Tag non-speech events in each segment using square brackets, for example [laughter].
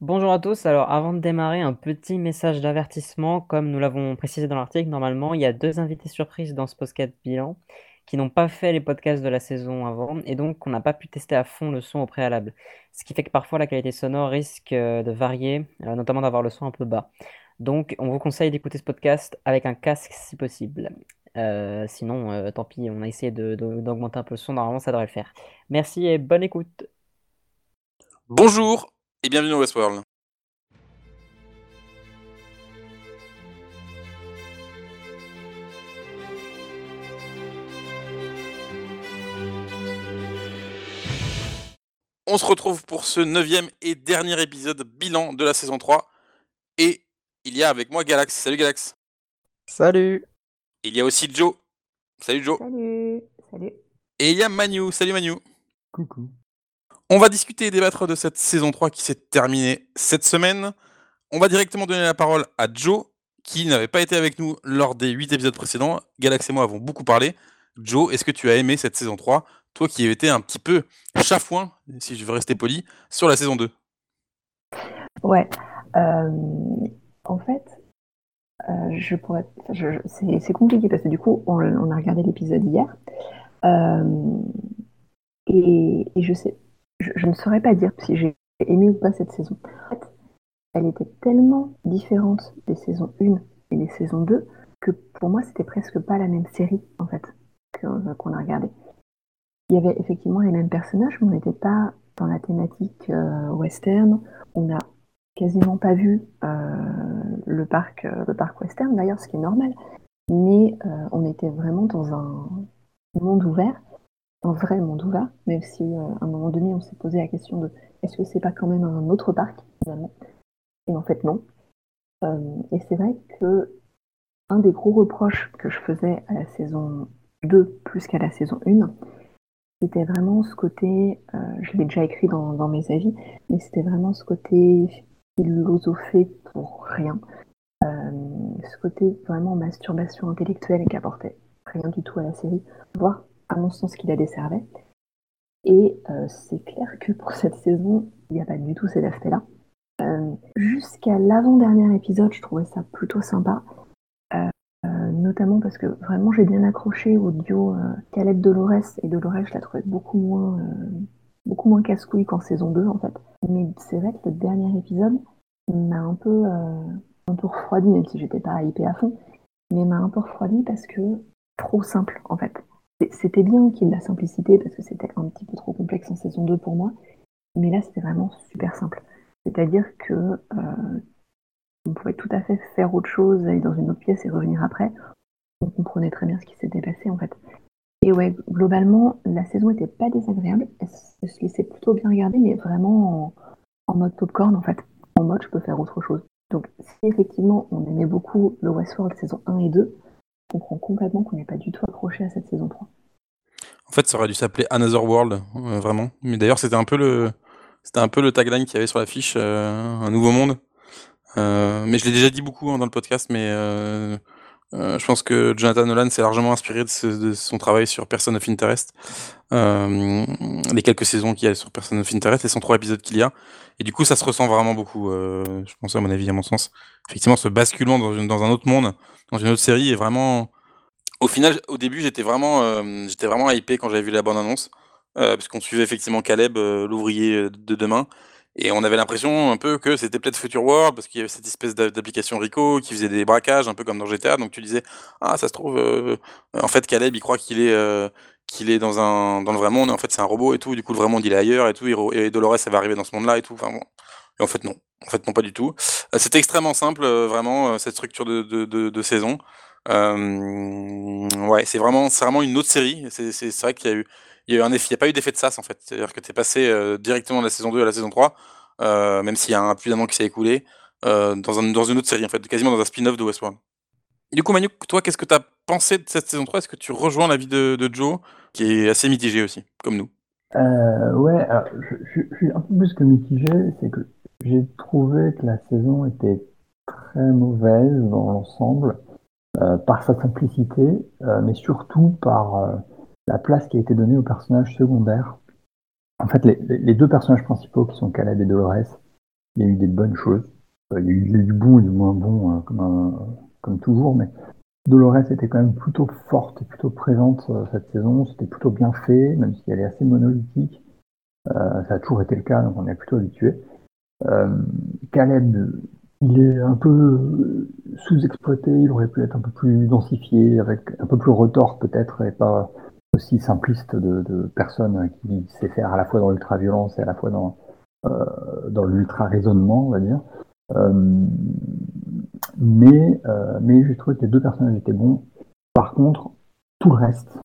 Bonjour à tous. Alors, avant de démarrer, un petit message d'avertissement. Comme nous l'avons précisé dans l'article, normalement, il y a deux invités surprises dans ce podcast bilan qui n'ont pas fait les podcasts de la saison avant et donc on n'a pas pu tester à fond le son au préalable. Ce qui fait que parfois la qualité sonore risque euh, de varier, euh, notamment d'avoir le son un peu bas. Donc, on vous conseille d'écouter ce podcast avec un casque si possible. Euh, sinon, tant pis, on a essayé d'augmenter un peu le son. Normalement, ça devrait le faire. Merci et bonne écoute. Bonjour et bienvenue dans Westworld. On se retrouve pour ce neuvième et dernier épisode bilan de la saison 3. Et il y a avec moi Galax. Salut Galax. Salut Il y a aussi Joe. Salut Joe. Salut, salut. Et il y a Manu. Salut Manu. Coucou. On va discuter et débattre de cette saison 3 qui s'est terminée cette semaine. On va directement donner la parole à Joe, qui n'avait pas été avec nous lors des 8 épisodes précédents. Galax et moi avons beaucoup parlé. Joe, est-ce que tu as aimé cette saison 3 Toi qui étais un petit peu chafouin, si je veux rester poli, sur la saison 2. Ouais. euh, en fait, euh, je pourrais. c'est compliqué parce que du coup, on, a regardé l'épisode hier. euh, et je sais. Je, ne saurais pas dire si j'ai aimé ou pas cette saison. En fait, elle était tellement différente des saisons 1 et des saisons 2 que pour moi, c'était presque pas la même série, en fait, que- qu'on a regardé. Il y avait effectivement les mêmes personnages, mais on n'était pas dans la thématique euh, western. On n'a quasiment pas vu euh, le, parc, euh, western, d'ailleurs, ce qui est normal. Mais euh, on était vraiment dans un monde ouvert, un vrai monde ouvert, même si euh, à un moment donné, on s'est posé la question de est-ce que c'est pas quand même un autre parc, finalement? Et en fait, non. Euh, et c'est vrai que un des gros reproches que je faisais à la saison 2 plus qu'à la saison 1, c'était vraiment ce côté, euh, je l'ai déjà écrit dans, mes avis, mais c'était vraiment ce côté philosophé pour rien. Ce côté vraiment masturbation intellectuelle qui apportait rien du tout à la série, voire à mon sens qui la desservait. Et euh, c'est clair que pour cette saison, il n'y a pas du tout cet aspect-là. Euh, Jusqu'à l'avant-dernier épisode, je trouvais ça plutôt sympa. Euh, notamment parce que vraiment j'ai bien accroché au duo Caleb Dolores et Dolores je la trouvais beaucoup moins beaucoup moins casse-couille qu'en saison 2 en fait mais c'est vrai que le dernier épisode m'a un peu un peu refroidi même si j'étais pas hypée à fond mais m'a un peu refroidi parce que trop simple en fait c'était bien qu'il y ait de la simplicité parce que c'était un petit peu trop complexe en saison 2 pour moi mais là c'était vraiment super simple c'est à dire que euh, on pouvait tout à fait faire autre chose, aller dans une autre pièce et revenir après. On comprenait très bien ce qui s'était passé en fait. Et ouais, globalement, la saison était pas désagréable. Elle se plutôt bien regarder, mais vraiment en, en mode popcorn en fait. En mode je peux faire autre chose. Donc si effectivement on aimait beaucoup le Westworld saison 1 et 2, on comprend complètement qu'on n'est pas du tout accroché à cette saison 3. En fait, ça aurait dû s'appeler Another World, euh, vraiment. Mais d'ailleurs, c'était un peu le, c'était un peu le tagline qu'il y avait sur l'affiche, euh, un nouveau monde. Euh, mais je l'ai déjà dit beaucoup hein, dans le podcast, mais euh, je pense que Jonathan Nolan s'est largement inspiré de, son travail sur Person of Interest, euh, les quelques saisons qu'il y a sur Person of Interest, les 103 épisodes qu'il y a. Et du coup, ça se ressent vraiment beaucoup, euh, je pense à mon avis, à mon sens. Effectivement, ce basculement dans, un autre monde, dans une autre série, est vraiment. Au final, au début, j'étais vraiment, euh, j'étais vraiment hypé quand j'avais vu la bande-annonce, parce qu'on suivait effectivement Caleb, l'ouvrier de demain, et on avait l'impression un peu que c'était peut-être Future World, parce qu'il y avait cette espèce d'a- d'application Rico qui faisait des braquages, un peu comme dans GTA. Donc tu disais, ah, ça se trouve, euh, en fait, Caleb, il croit qu'il est, euh, qu'il est dans un, dans le vrai monde, et en fait, c'est un robot et tout. Du coup, le vrai monde, il est ailleurs et tout. Et, Dolores, elle va arriver dans ce monde-là et tout. Enfin, bon. Et en fait, non. En fait, non, pas du tout. Euh, C'était extrêmement simple, euh, vraiment, euh, cette structure de, de, de saison. Euh, ouais, c'est vraiment, vraiment une autre série. C'est vrai qu'il y a eu, il y a n'y a pas eu d'effet de sas en fait. C'est-à-dire que tu es passé euh, directement de la saison 2 à la saison 3, euh, même s'il y a un plus d'un an qui s'est écoulé, dans, un, dans une autre série en fait, quasiment dans un spin-off de Westworld. Du coup, Manu, toi, qu'est-ce que tu as pensé de cette saison 3 Est-ce que tu rejoins l'avis de, de Joe, qui est assez mitigé aussi, comme nous? Ouais, je suis un peu plus que mitigé, c'est que j'ai trouvé que la saison était très mauvaise dans l'ensemble, euh, par sa simplicité, euh, mais surtout par euh, la place qui a été donnée aux personnages secondaires. En fait, les, les- deux personnages principaux qui sont Caleb et Dolores, il y a eu des bonnes choses. Euh, il y a eu du bon et du moins bon, comme, comme toujours, mais Dolores était quand même plutôt forte et plutôt présente cette saison. C'était plutôt bien fait, même si elle est assez monolithique. ça a toujours été le cas, donc on est plutôt habitué. Caleb, il est un peu sous-exploité, il aurait pu être un peu plus densifié, avec un peu plus retors peut-être, et pas aussi simpliste de, de personne qui sait faire à la fois dans l'ultra-violence et à la fois dans, euh, l'ultra-raisonnement, on va dire. Euh, mais, euh, mais j'ai trouvé que les deux personnages étaient bons. Par contre, tout le reste,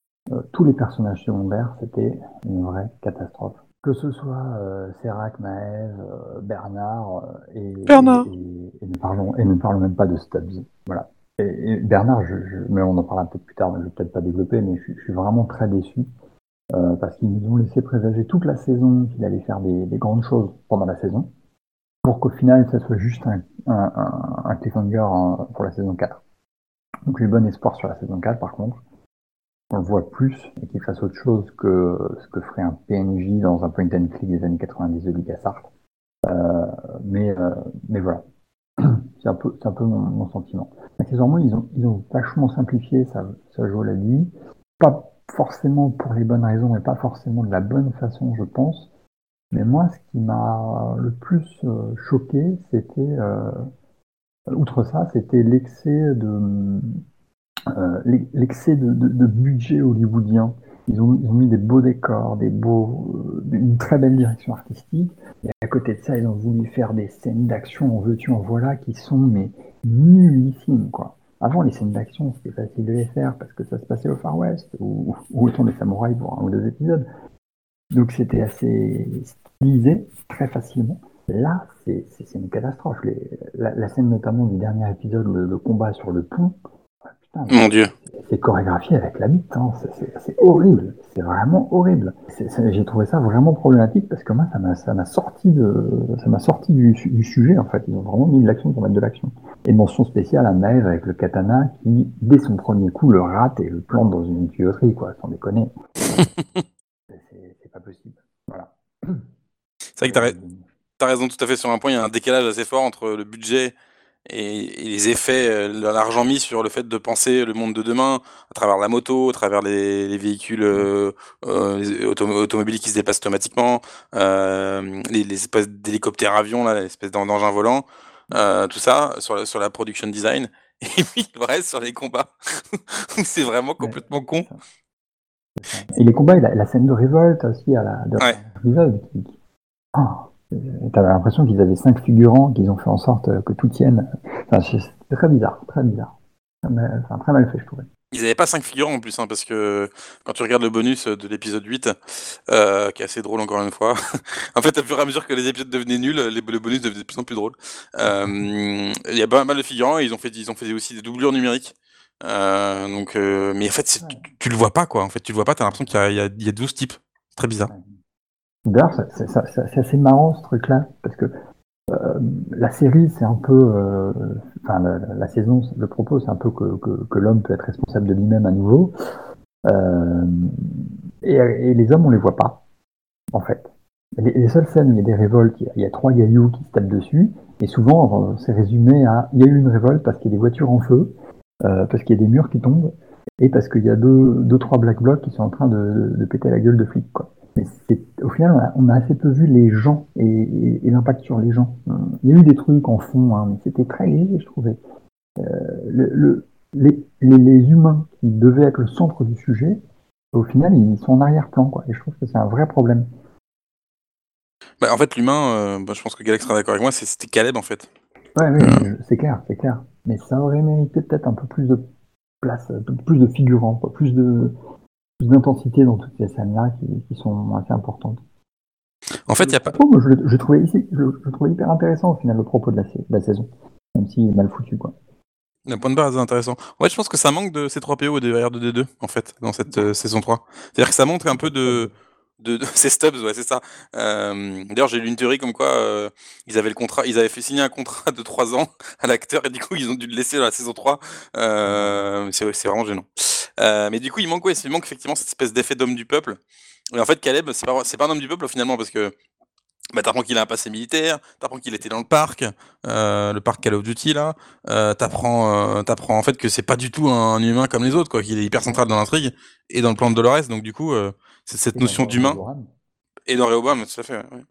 tous les personnages secondaires, c'était une vraie catastrophe. Que ce soit euh, Serac, Maëv, Bernard et, Bernard. Et, ne parlons, et ne parlons même pas de Stubbs. Voilà. Et, Bernard, je, mais on en parlera peut-être plus tard, mais je vais peut-être pas développer, mais je, suis vraiment très déçu euh, parce qu'ils nous ont laissé présager toute la saison qu'il allait faire des, grandes choses pendant la saison, pour qu'au final, ça soit juste un, un, un cliffhanger pour la saison 4. Donc j'ai bon espoir sur la saison 4, par contre. On le voit plus et qu'il fasse autre chose que ce que ferait un PNJ dans un point and click des années 90 de LucasArts. Euh, mais, euh, mais voilà, [clears throat] c'est un peu, c'est un peu mon, sentiment. Accessoirement, ils ont, ils ont vachement simplifié sa, sa joue la nuit. Pas forcément pour les bonnes raisons et pas forcément de la bonne façon, je pense. Mais moi, ce qui m'a le plus euh, choqué, c'était, euh, outre ça, c'était l'excès de, l'excès de, budget hollywoodien. Ils ont, mis des beaux décors, des beaux, une très belle direction artistique. Et à côté de ça, ils ont voulu faire des scènes d'action en veux-tu, en voilà, qui sont mais nullissimes, quoi. Avant, les scènes d'action, c'était facile de les faire parce que ça se passait au Far West ou, ou au des samouraïs pour un ou deux épisodes. Donc c'était assez stylisé très facilement. Là, c'est une catastrophe. la, scène notamment du dernier épisode, le combat sur le pont, mon Dieu. C'est chorégraphié avec la bite, hein. c'est horrible, c'est vraiment horrible. J'ai trouvé ça vraiment problématique parce que moi, ça m'a sorti de, ça m'a sorti du, sujet en fait. Ils ont vraiment mis de l'action pour mettre de l'action. Et mention spéciale à Maeve avec le katana qui, dès son premier coup, le rate et le plante dans une tuyauterie, quoi, sans déconner. [laughs] c'est pas possible. Voilà. C'est vrai que t'as as raison tout à fait sur un point. Il y a un décalage assez fort entre le budget et, les effets, euh, l'argent mis sur le fait de penser le monde de demain à travers la moto, à travers les, véhicules euh, euh automobiles qui se déplacent automatiquement, euh, les, espèces d'hélicoptères avions, là, l'espèce d'engins volants, tout ça sur la, sur la production design. [laughs] Et puis le reste sur les combats, [laughs] c'est vraiment complètement con. Et les combats, la, la scène de révolte aussi à la de ouais. Ah, T'avais l'impression qu'ils avaient cinq figurants, qu'ils ont fait en sorte que tout tienne. Enfin, c'est très bizarre, très bizarre. Enfin, très mal fait, je trouvais. Ils n'avaient pas cinq figurants en plus, hein, parce que quand tu regardes le bonus de l'épisode 8, euh, qui est assez drôle encore une fois, [laughs] en fait, à fur et à mesure que les épisodes devenaient nuls, les, le bonus devenait de plus en plus drôle. Euh, il y a pas mal de figurants, et ils ont fait, ils ont fait aussi des doublures numériques. Euh, donc, mais en fait, tu, le vois pas, quoi. En fait, tu le vois pas, t'as l'impression qu'il y, y, a 12 types. Très bizarre. D'ailleurs, c'est assez marrant ce truc-là, parce que euh, la série, c'est un peu, euh, enfin la, saison, le propos, c'est un peu que, l'homme peut être responsable de lui-même à nouveau, euh, et, les hommes, on les voit pas, en fait. Les, seules scènes où il y a des révoltes, il y a, trois gailloux qui se tapent dessus, et souvent, c'est résumé à, il y a eu une révolte parce qu'il y a des voitures en feu, parce qu'il y a des murs qui tombent, et parce qu'il y a deux, deux, trois black blocs qui sont en train de, de péter la gueule de flics, quoi au final, on a, assez peu vu les gens et, l'impact sur les gens. Il y a eu des trucs en fond, hein, mais c'était très léger, je trouvais. Euh, les, humains qui devaient être le centre du sujet, au final, ils sont en arrière-plan, Et je trouve que c'est un vrai problème. Bah, en fait, l'humain, euh, bah, je pense que Galax sera d'accord avec moi, c'était Caleb, en fait. Ouais, oui, c'est clair, c'est clair. Mais ça aurait mérité peut-être un peu plus de place, plus de figurants, plus de, d'intensité dans toutes ces scènes-là qui, sont assez importantes. En fait, il a pas. je, trouvais ici, je, trouvais hyper intéressant au final le propos de la, saison, même s'il est mal foutu, quoi. Un point de base intéressant. Ouais, je pense que ça manque de C3PO et de R2D2, en fait, dans cette euh, saison 3. C'est-à-dire que ça montre un peu de, de, [laughs] ces Stubbs, ouais, c'est ça. Euh, d'ailleurs, j'ai lu une théorie comme quoi euh, ils avaient le contrat, ils avaient fait signer un contrat de 3 ans [laughs] à l'acteur et du coup ils ont dû le laisser dans la saison 3. c'est vraiment gênant. Euh, mais du coup, il manque, ouais, il manque effectivement cette espèce d'effet d'homme du peuple. Et en fait, Caleb, c'est pas, c'est pas un homme du peuple finalement, parce que bah, t'apprends qu'il a un passé militaire, t'apprends qu'il était dans le parc, euh, le parc Call of Duty là, euh, t'apprends, euh, t'apprends en fait que c'est pas du tout un, humain comme les autres, quoi, qu'il est hyper central dans l'intrigue et dans le plan de Dolores, donc du coup, euh, c'est cette notion d'humain. Et dans Rehoboam, tout à fait. Ouais.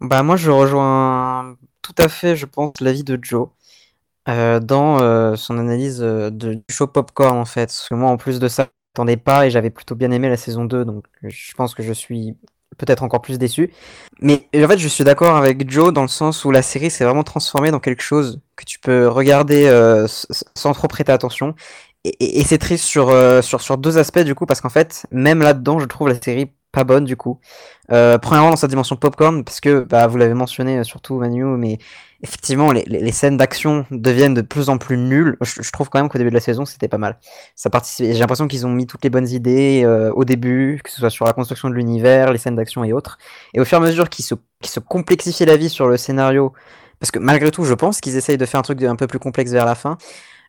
Bah moi je rejoins tout à fait, je pense, l'avis de Joe euh, dans euh, son analyse de, du show Popcorn en fait. Parce que moi en plus de ça, je m'attendais pas et j'avais plutôt bien aimé la saison 2, donc je pense que je suis peut-être encore plus déçu. Mais en fait je suis d'accord avec Joe dans le sens où la série s'est vraiment transformée dans quelque chose que tu peux regarder euh, sans trop prêter attention. Et, c'est triste sur, euh, sur, sur deux aspects du coup, parce qu'en fait, même là-dedans, je trouve la série bonne du coup. Euh, premièrement dans sa dimension popcorn, parce que bah, vous l'avez mentionné surtout Manu, mais effectivement les, scènes d'action deviennent de plus en plus nulles. Je, trouve quand même qu'au début de la saison c'était pas mal. Ça. J'ai l'impression qu'ils ont mis toutes les bonnes idées euh, au début, que ce soit sur la construction de l'univers, les scènes d'action et autres. Et au fur et à mesure qu'ils se, qu'ils se complexifient la vie sur le scénario, parce que malgré tout je pense qu'ils essayent de faire un truc un peu plus complexe vers la fin.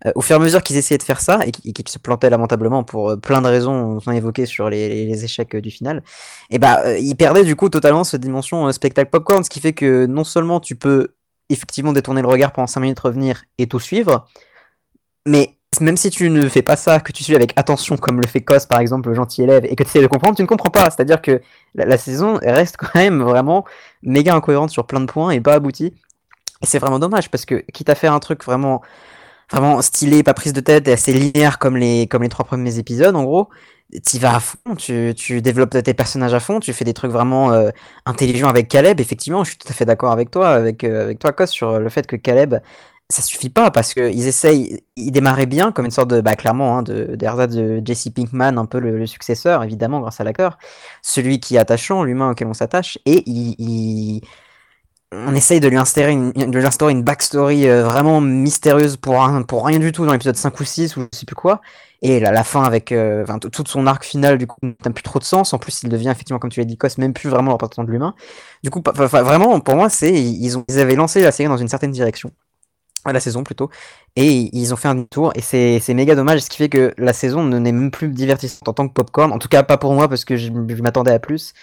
Euh, au fur et à mesure qu'ils essayaient de faire ça et qu'ils se plantaient lamentablement pour euh, plein de raisons qu'on a évoquées sur les, échecs euh, du final, et bah euh, ils perdaient du coup totalement cette dimension spectacle popcorn, ce qui fait que non seulement tu peux effectivement détourner le regard pendant 5 minutes, revenir et tout suivre, mais même si tu ne fais pas ça, que tu suis avec attention, comme le fait Cos par exemple, le gentil élève, et que tu essaies de comprendre, tu ne comprends pas. C'est-à-dire que la, la, saison reste quand même vraiment méga incohérente sur plein de points et pas aboutie. Et c'est vraiment dommage parce que quitte à faire un truc vraiment vraiment stylé, pas prise de tête et assez linéaire comme les, comme les trois premiers épisodes, en gros. Tu vas à fond, tu, tu développes tes personnages à fond, tu fais des trucs vraiment euh, intelligents avec Caleb. Effectivement, je suis tout à fait d'accord avec toi, avec, euh, avec toi, Kos, sur le fait que Caleb, ça suffit pas parce qu'ils essayent, ils démarraient bien comme une sorte de, bah, clairement, hein, de, de, de Jesse Pinkman, un peu le, le, successeur, évidemment, grâce à l'acteur, celui qui est attachant, l'humain auquel on s'attache, et il, il on essaye de lui instaurer une, de lui instaurer une backstory euh, vraiment mystérieuse pour, rien du tout dans l'épisode 5 ou 6 ou je sais plus quoi. Et la, fin avec euh, tout son arc final, du coup, n'a plus trop de sens. En plus, il devient effectivement, comme tu l'as dit, Cos, même plus vraiment représentant de l'humain. Du coup, vraiment, pour moi, c'est ils, avaient lancé la série dans une certaine direction. La saison plutôt. Et ils ont fait un tour. Et c'est méga dommage. Ce qui fait que la saison ne n'est même plus divertissante en tant que popcorn. En tout cas, pas pour moi, parce que je m'attendais à plus.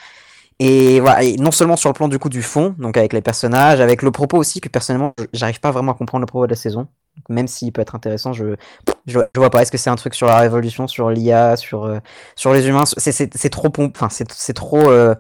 Et voilà, et non seulement sur le plan du coup du fond, donc avec les personnages, avec le propos aussi, que personnellement, j'arrive pas vraiment à comprendre le propos de la saison. Même s'il peut être intéressant, je, je, vois pas. Est-ce que c'est un truc sur la révolution, sur l'IA, sur, euh, sur les humains? C'est trop, enfin, c'est trop euh,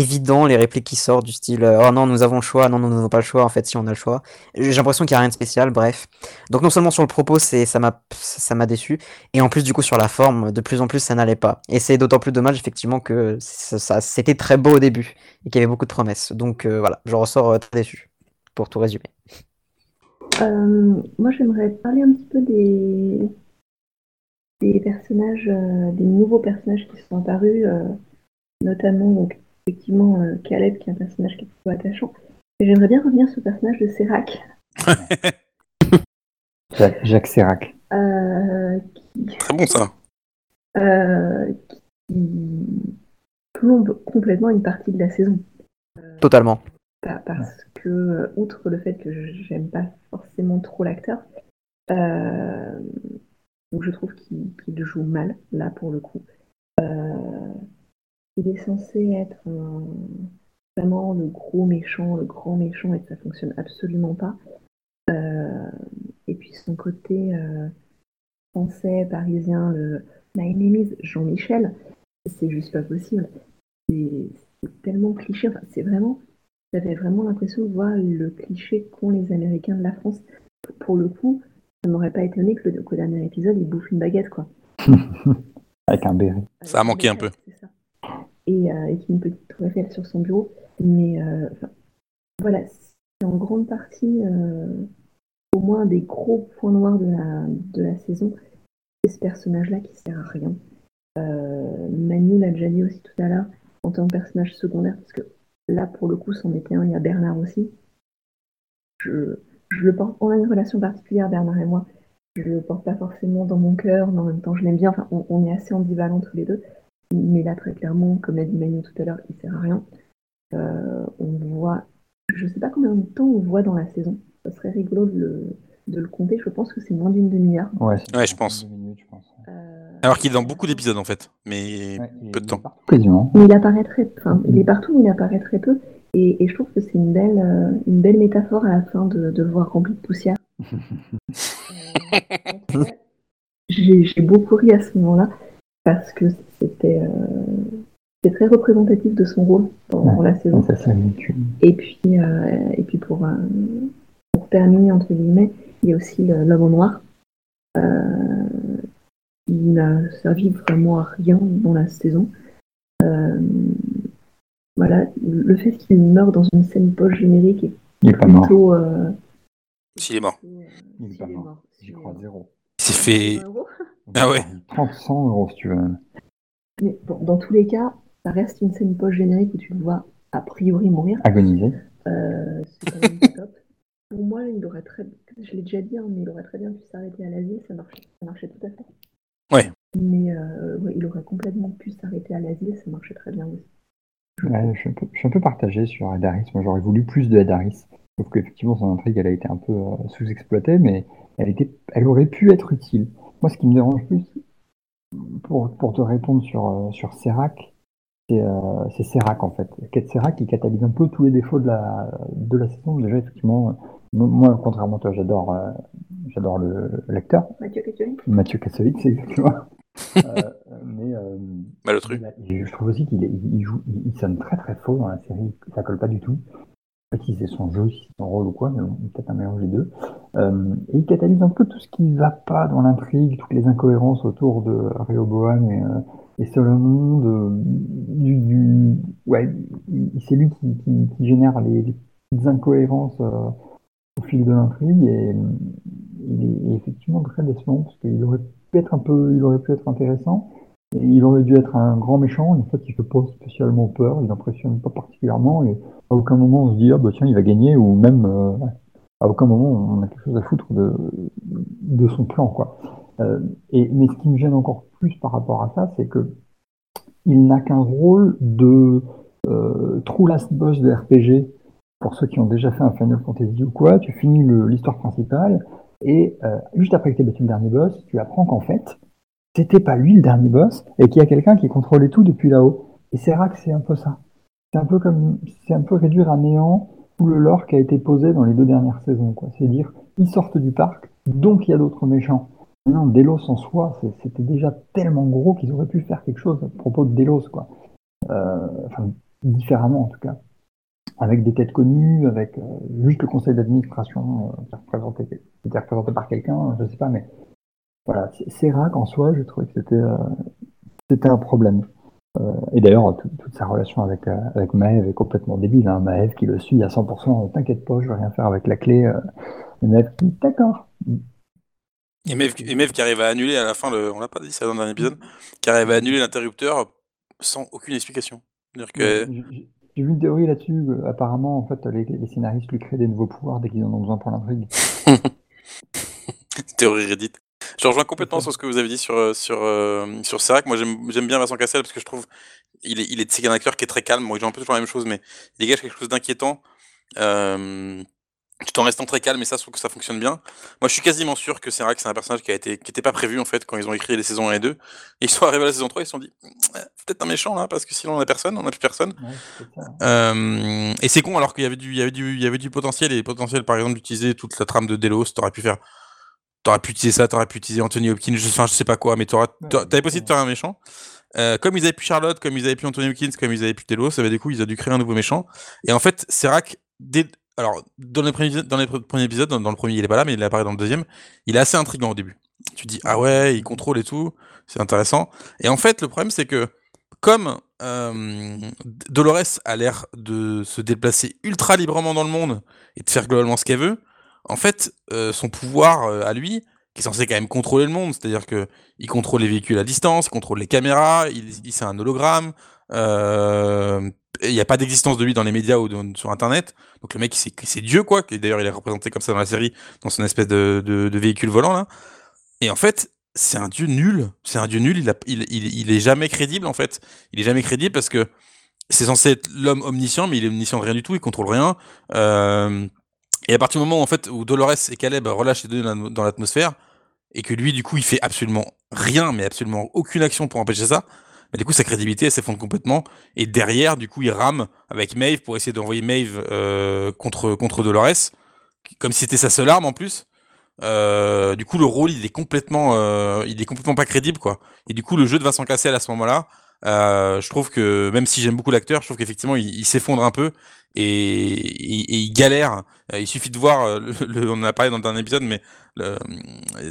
évident les répliques qui sortent du style euh, oh non nous avons le choix non nous n'avons pas le choix en fait si on a le choix j'ai l'impression qu'il y a rien de spécial bref. Donc non seulement sur le propos c'est ça m'a ça m'a déçu et en plus du coup sur la forme de plus en plus ça n'allait pas. Et c'est d'autant plus dommage effectivement que ça, c'était très beau au début et qu'il y avait beaucoup de promesses. Donc euh, voilà je ressors euh, très déçu pour tout résumer. Moi j'aimerais parler un petit peu des des personnages des nouveaux personnages qui sont apparus notamment donc effectivement euh, Caleb, qui est un personnage qui est plutôt attachant. Et j'aimerais bien revenir sur le personnage de Serac. [laughs] Jacques, Jacques Serac. Euh, qui, Très bon ça. Euh, qui plombe complètement une partie de la saison. Totalement. Parce que, outre le fait que j'aime pas forcément trop l'acteur, euh, donc je trouve qu'il qu joue mal, là, pour le coup. Euh, il est censé être un, vraiment le gros méchant, le grand méchant, et ça fonctionne absolument pas. Euh, et puis son côté euh, français, parisien, le My name is Jean-Michel, c'est juste pas possible. C'est tellement cliché, enfin, c'est vraiment, j'avais vraiment l'impression de voir le cliché qu'ont les Américains de la France. Pour le coup, ça m'aurait pas étonné que le, dernier épisode, il bouffe une baguette, quoi. [laughs] Avec un béret. Ça a manqué un peu et euh, avec une petite tour sur son bureau. Mais euh, voilà, c'est en grande partie euh, au moins des gros points noirs de la, de la saison. C'est ce personnage-là qui sert à rien. Manu l'a déjà dit aussi tout à l'heure, en tant que personnage secondaire, parce que là, pour le coup, c'en était un, il y a Bernard aussi. Je, je le porte, on a une relation particulière, Bernard et moi. Je le porte pas forcément dans mon cœur, mais en même temps, je l'aime bien. Enfin, on, on, est assez ambivalents tous les deux. Mais là, très clairement, comme l'a dit Manu tout à l'heure, il sert à rien. Euh, on voit, je sais pas combien de temps on voit dans la saison. Ça serait rigolo de le, de le compter. Je pense que c'est moins d'une demi-heure. Ouais, ouais, je pense. Minutes, je pense. Euh... Alors qu'il est dans beaucoup d'épisodes en fait, mais ouais, peu de temps. Mais il apparaît très, enfin, il est partout, mais il apparaît très peu. Et, et je trouve que c'est une belle, euh, une belle métaphore à la fin de, de le voir rempli de poussière. [laughs] Euh, j'ai beaucoup ri à ce moment-là parce que c'était euh, c'était très représentatif de son rôle dans, dans la saison. Ça. Et puis, euh, et puis pour, euh, pour terminer, entre guillemets, il y a aussi l'homme en noir. Euh, il n'a servi vraiment à rien dans la saison. Euh, voilà, le fait qu'il meure dans une scène post-générique est Il est pas mort. plutôt... euh, S'il est mort. plutôt, Il est pas mort. J'y crois zéro. Il s'est fait. 20 euros. Ah ouais. 30, 100 euros si tu veux. Mais bon, dans tous les cas, ça reste une scène post-générique où tu le vois a priori mourir. Agoniser. Euh, c'est quand même pas top. Pour moi, il aurait très, je l'ai déjà dit, hein, mais il aurait très bien pu s'arrêter à l'asile, ça marchait, ça marchait tout à fait. Ouais. Mais euh, ouais, il aurait complètement pu s'arrêter à l'asile, ça marchait très bien aussi. Ouais, je, suis un peu, je suis un peu partagé sur Ed Harris. Moi, j'aurais voulu plus de Ed Harris. Sauf qu'effectivement, son intrigue, elle a été un peu euh, sous-exploitée, mais elle, était, elle aurait pu être utile. Moi, ce qui me dérange plus, pour, pour te répondre sur, euh, sur Serac, c'est euh, c'est Serac, en fait. Kate Serac, qui catalyse un peu tous les défauts de la, de la saison. Déjà, effectivement, moi, moi, contrairement à toi, j'adore euh, j'adore le lecteur, Mathieu Kassovitz Mathieu Kassovitz, exactement. [laughs] Euh, mais, euh, Malotru. il a- et je trouve aussi qu'il est- il, il joue, il, il sonne très très faux dans la série, ça colle pas du tout. Sais pas si c'est son jeu, si c'est son rôle ou quoi, mais bon, peut-être un mélange des deux. Euh, et il catalyse un peu tout ce qui va pas dans l'intrigue, toutes les incohérences autour de Rehoboam et, euh, et Solomon, du, ouais, c'est lui qui, génère les, petites incohérences euh, au fil de l'intrigue et il est effectivement très décevant parce qu'il aurait être un peu, il aurait pu être intéressant. Il aurait dû être un grand méchant, en fait il fait pas spécialement peur, il impressionne pas particulièrement, et à aucun moment on se dit ah bah tiens il va gagner, ou même euh, à aucun moment on a quelque chose à foutre de, son plan quoi. Euh, mais ce qui me gêne encore plus par rapport à ça, c'est que il n'a qu'un rôle de euh, true last boss de RPG. Pour ceux qui ont déjà fait un Final Fantasy ou quoi, tu finis l'histoire principale, et euh, juste après que tu aies battu le dernier boss, tu apprends qu'en fait, c'était pas lui le dernier boss, et qu'il y a quelqu'un qui contrôlait tout depuis là-haut. Et c'est c'est un peu ça. C'est un peu comme, c'est un peu réduire à néant tout le lore qui a été posé dans les deux dernières saisons, quoi. C'est dire, ils sortent du parc, donc il y a d'autres méchants. Non, Delos en soi, c'était déjà tellement gros qu'ils auraient pu faire quelque chose à propos de Delos, quoi. Euh, enfin, différemment en tout cas. Avec des têtes connues, avec euh, juste le conseil d'administration euh, représenté, représenté par quelqu'un, je sais pas, mais voilà, c'est- Serac en soi, je trouvais que c'était euh, c'était un problème. Euh, et d'ailleurs, tout- toute sa relation avec, euh, avec Maëv est complètement débile. Hein. Maëv qui le suit à 100%, t'inquiète pas, je vais rien faire avec la clé. Euh, et Maëv qui, d'accord. Et Mev, et Mev qui arrive à annuler à la fin, le, on l'a pas dit ça dans le dernier épisode, qui arrive à annuler l'interrupteur sans aucune explication. Que J'ai- vu une théorie là-dessus. apparemment, en fait, les, les scénaristes lui créent des nouveaux pouvoirs dès qu'ils en ont besoin pour l'intrigue. [laughs] théorie Reddit. Je rejoins complètement sur ce que vous avez dit sur euh, sur euh, sur Serac. Moi, j'aime bien Vincent Cassel parce que je trouve il est il est c'est un acteur qui est très calme. Il joue un peu toujours la même chose, mais il dégage quelque chose d'inquiétant. Euh, tout en restant très calme et ça, je trouve que ça fonctionne bien. Moi, je suis quasiment sûr que Serac, c'est un personnage qui a été, qui était pas prévu, en fait, quand ils ont écrit les saisons 1 et 2. Et ils sont arrivés à la saison 3, ils se sont dit, peut-être un méchant, là, parce que sinon on a personne, on a plus personne. Ouais. Euh, et c'est con, alors qu'il y avait du, il y avait du, il y avait du potentiel, et potentiel, par exemple, d'utiliser toute la trame de Delos, t'aurais pu faire, t'aurais pu utiliser ça, t'aurais pu utiliser Anthony Hopkins, je, enfin, je sais pas quoi, mais t'aurais, t'avais possible de faire un méchant. Euh, comme ils avaient plus Charlotte, comme ils avaient plus Anthony Hopkins, comme ils avaient plus Delos, ça va du coup, ils ont dû créer un nouveau méchant. Et en fait, Serac, dès, alors, dans les premiers, dans les pre- premiers épisodes, dans, dans le premier, il est pas là, mais il apparaît dans le deuxième, il est assez intriguant au début. Tu dis, ah ouais, il contrôle et tout, c'est intéressant. Et en fait, le problème, c'est que, comme euh, Dolores a l'air de se déplacer ultra librement dans le monde et de faire globalement ce qu'elle veut, en fait, euh, son pouvoir euh, à lui, qui est censé quand même contrôler le monde, c'est-à-dire que il contrôle les véhicules à distance, il contrôle les caméras, il, il c'est un hologramme, euh, il n'y a pas d'existence de lui dans les médias ou sur Internet. Donc le mec, c'est Dieu quoi. D'ailleurs, il est représenté comme ça dans la série, dans son espèce de, véhicule volant là. Et en fait, c'est un dieu nul. C'est un dieu nul. Il, est jamais crédible en fait. Il est jamais crédible parce que c'est censé être l'homme omniscient, mais il est omniscient de rien du tout. Il contrôle rien. Et à partir du moment en fait où Dolores et Caleb relâchent les deux dans l'atmosphère et que lui du coup il fait absolument rien, mais absolument aucune action pour empêcher ça. Mais du coup, sa crédibilité, s'effondre complètement. Et derrière, du coup, il rame avec Maeve pour essayer d'envoyer Maeve euh, contre, contre Dolores, comme si c'était sa seule arme en plus. Euh, du coup, le rôle, il est complètement, euh, il est complètement pas crédible, quoi. Et du coup, le jeu de Vincent Cassel à ce moment-là, euh, je trouve que même si j'aime beaucoup l'acteur, je trouve qu'effectivement, il, s'effondre un peu et, et- et il galère. Euh, Il suffit de voir, euh, le, [laughs] le- on en a parlé dans le dernier épisode, mais le-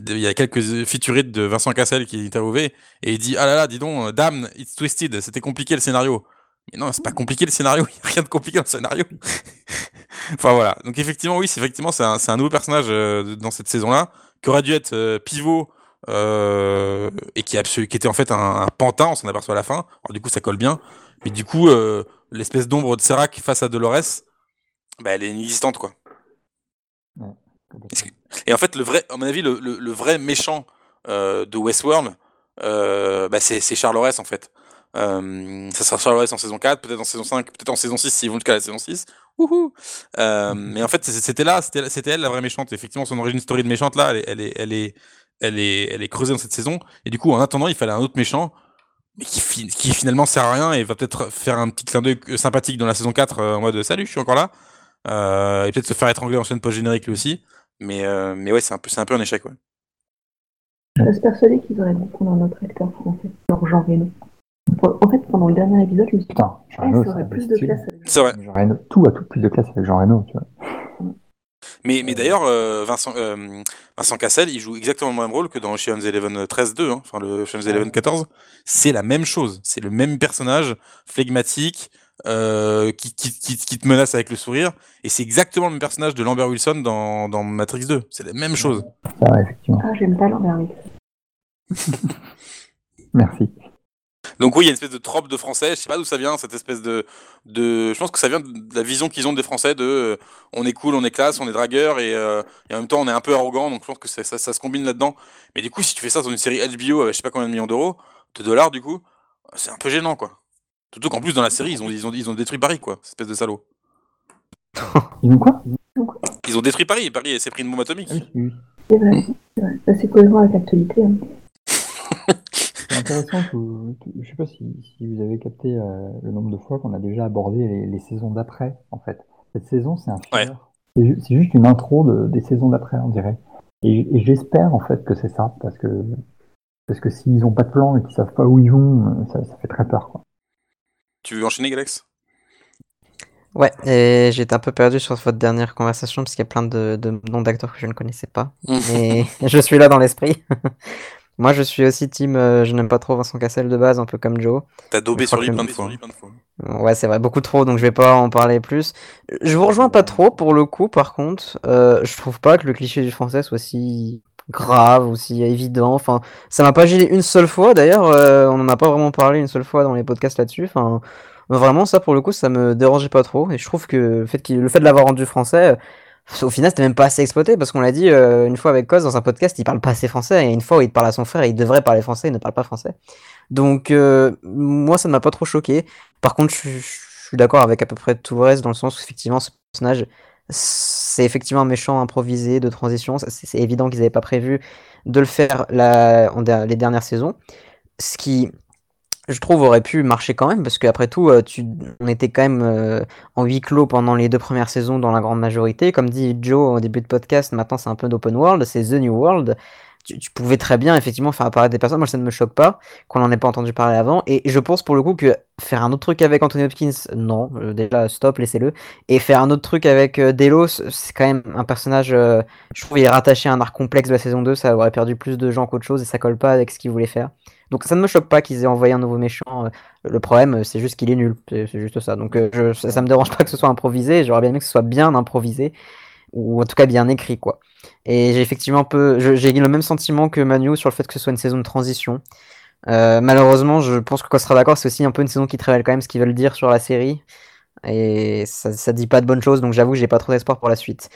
il y a quelques featurettes de Vincent Cassel qui est interviewé et il dit ah là là, dis donc, euh, damn, it's twisted, c'était compliqué le scénario. Mais non, c'est pas compliqué le scénario, [laughs] il y a rien de compliqué dans le scénario. [laughs] enfin voilà, donc effectivement oui, c'est effectivement c'est un, un nouveau personnage euh, dans cette saison-là qui aurait dû être euh, pivot euh, et qui, absolu- qui était en fait un, un pantin, on s'en aperçoit à la fin. Alors du coup ça colle bien, mais du coup euh, l'espèce d'ombre de Serac face à Dolores, bah, elle est inexistante quoi. Et en fait, le vrai, à mon avis, le, le, le vrai méchant euh, de Westworld, bah, c'est Charles en fait. Ça sera Charles en saison 4, peut-être en saison 5, peut-être en saison 6 s'ils vont jusqu'à la saison 6. Wouhou euh, [laughs] mais en fait, c'était là, c'était elle la vraie méchante. Effectivement, son origine story de méchante là, elle est, elle est, elle est, elle est creusée dans cette saison. Et du coup, en attendant, il fallait un autre méchant, mais qui, fi- qui finalement sert à rien et va peut-être faire un petit clin d'œil euh, sympathique dans la saison 4 euh, en mode salut, je suis encore là. Euh, et peut-être se faire étrangler en chaîne post-générique lui aussi. Mais, euh, mais ouais, c'est un, peu- c'est un peu un échec. Ouais. Je reste persuadée qu'ils auraient dû prendre un autre acteur français, genre Jean Reno. En fait, pendant le dernier épisode, je me suis dit, Putain, Jean eh, Reno, ça c'est aurait plus de classe avec C'est vrai. Jean Reno, tout a tout plus de classe avec Jean Reno, tu vois. Mais, mais d'ailleurs, euh, Vincent, euh, Vincent Cassel, il joue exactement le même rôle que dans Ocean's Eleven 13-2, hein, enfin le Ocean's Eleven 14. C'est la même chose. C'est le même personnage, flegmatique, euh, qui, qui, qui, qui te menace avec le sourire. Et c'est exactement le même personnage de Lambert Wilson dans, dans Matrix 2. C'est la même chose. Ouais, effectivement. Ah, j'aime pas l'envers [laughs] avec [laughs] Merci. Donc oui, il y a une espèce de trope de français, je sais pas d'où ça vient, cette espèce de... de... Je pense que ça vient de la vision qu'ils ont des Français de euh, on est cool, on est classe, on est dragueur et, euh, et en même temps on est un peu arrogant, donc je pense que ça, ça, ça se combine là-dedans. Mais du coup, si tu fais ça dans une série HBO avec je sais pas combien de millions d'euros, de dollars du coup, c'est un peu gênant quoi. Surtout qu'en plus dans la série, ils ont, ils ont, ils ont détruit Paris quoi, cette espèce de salaud. [laughs] Ils ont quoi? Ils ont détruit Paris, Paris s'est pris une bombe atomique. Ah vrai, c'est cohérent avec l'actualité. Hein. [laughs] C'est intéressant, que, que- je sais pas si, si vous avez capté euh, le nombre de fois qu'on a déjà abordé les, les saisons d'après, en fait. Cette saison, c'est un Ouais. filler. C'est ju- c'est juste une intro de- des saisons d'après, on dirait. Et, et j'espère, en fait, que c'est ça, parce que, parce que s'ils ont pas de plan et qu'ils savent pas où ils vont, euh, ça, ça fait très peur, quoi. Tu veux enchaîner Galax Ouais, et j'étais un peu perdu sur votre dernière conversation parce qu'il y a plein de, de noms d'acteurs que je ne connaissais pas. [laughs] Mais [laughs] je suis là dans l'esprit. [laughs] Moi, je suis aussi team. euh, je n'aime pas trop Vincent Cassel de base, un peu comme Joe. T'as daubé Je sur crois lui que- plein de fois. Ouais, c'est vrai, beaucoup trop, donc je vais pas en parler plus. Je vous rejoins pas trop pour le coup, par contre. Euh, je trouve pas que le cliché du français soit si grave, aussi évident. Enfin, ça m'a pas gêné une seule fois. D'ailleurs, euh, on en a pas vraiment parlé une seule fois dans les podcasts là-dessus. Enfin, vraiment, ça pour le coup, ça me dérangeait pas trop. Et je trouve que le fait, qu'il- le fait de l'avoir rendu français, euh, au final, c'était même pas assez exploité parce qu'on l'a dit euh, une fois avec Cos dans un podcast, il parle pas assez français. Et une fois où il parle à son frère, il devrait parler français, il ne parle pas français. Donc, euh, moi, ça ne m'a pas trop choqué. Par contre, je, suis d'accord avec à peu près tout le reste dans le sens où effectivement ce personnage c'est effectivement un méchant improvisé de transition. C'est évident qu'ils n'avaient pas prévu de le faire la, en les dernières saisons. Ce qui, je trouve, aurait pu marcher quand même parce qu'après tout, euh, on était quand même euh, en huis clos pendant les deux premières saisons dans la grande majorité. Comme dit Joe au début de podcast, maintenant c'est un peu d'open world, c'est The New World. Tu, pouvais très bien effectivement faire apparaître des personnes. Moi, ça ne me choque pas qu'on n'en ait pas entendu parler avant. Et je pense pour le coup que faire un autre truc avec Anthony Hopkins, non, euh, déjà stop, laissez-le. Et faire un autre truc avec Delos, c'est quand même un personnage, je trouve, il est rattaché à un arc complexe de la saison 2, ça aurait perdu plus de gens qu'autre chose et ça colle pas avec ce qu'il voulait faire. Donc ça ne me choque pas qu'ils aient envoyé un nouveau méchant. euh, Le problème, euh, c'est juste qu'il est nul, c'est juste ça. Donc euh, ça, ça me dérange pas que ce soit improvisé, j'aurais bien aimé que ce soit bien improvisé, ou en tout cas bien écrit, quoi. Et j'ai effectivement un peu, j'ai le même sentiment que Manu sur le fait que ce soit une saison de transition. Malheureusement, je pense que qu'on sera d'accord, c'est aussi un peu une saison qui te révèle quand même ce qu'ils veulent dire sur la série. Et ça, dit pas de bonnes choses, donc j'avoue que j'ai pas trop d'espoir pour la suite.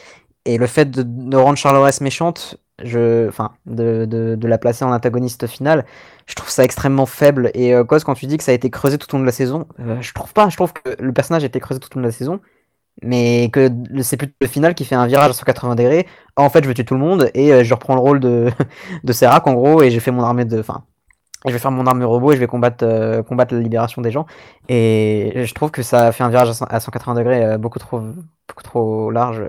Et le fait de, de rendre Charles méchante, je, enfin, de, de, la placer en antagoniste finale, je trouve ça extrêmement faible. Et euh, Cos, quand tu dis que ça a été creusé tout au long de la saison, euh, je trouve pas. Je trouve que le personnage a été creusé tout au long de la saison, mais que c'est plutôt le final qui fait un virage à 180 degrés. En fait, je vais tuer tout le monde et euh, je reprends le rôle de, [laughs] de Serac en gros, et j'ai fait mon armée de, enfin, je vais faire mon arme robot et je vais combattre, euh, combattre la libération des gens. Et je trouve que ça fait un virage à 180 degrés beaucoup trop, beaucoup trop large.